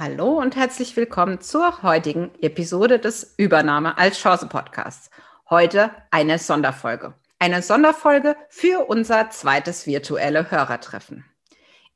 Hallo und herzlich willkommen zur heutigen Episode des Übernahme als Chance Podcasts. Heute eine Sonderfolge. Eine Sonderfolge für unser zweites virtuelle Hörertreffen.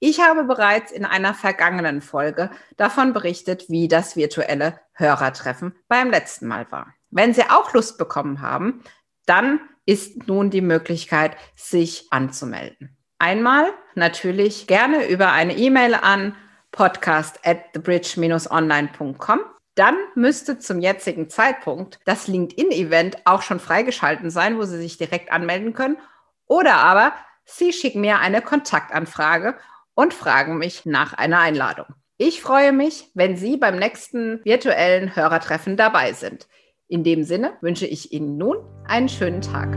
Ich habe bereits in einer vergangenen Folge davon berichtet, wie das virtuelle Hörertreffen beim letzten Mal war. Wenn Sie auch Lust bekommen haben, dann ist nun die Möglichkeit, sich anzumelden. Einmal natürlich gerne über eine E-Mail an podcast at thebridge-online.com. Dann müsste zum jetzigen Zeitpunkt das LinkedIn-Event auch schon freigeschalten sein, wo Sie sich direkt anmelden können. Oder aber Sie schicken mir eine Kontaktanfrage und fragen mich nach einer Einladung. Ich freue mich, wenn Sie beim nächsten virtuellen Hörertreffen dabei sind. In dem Sinne wünsche ich Ihnen nun einen schönen Tag.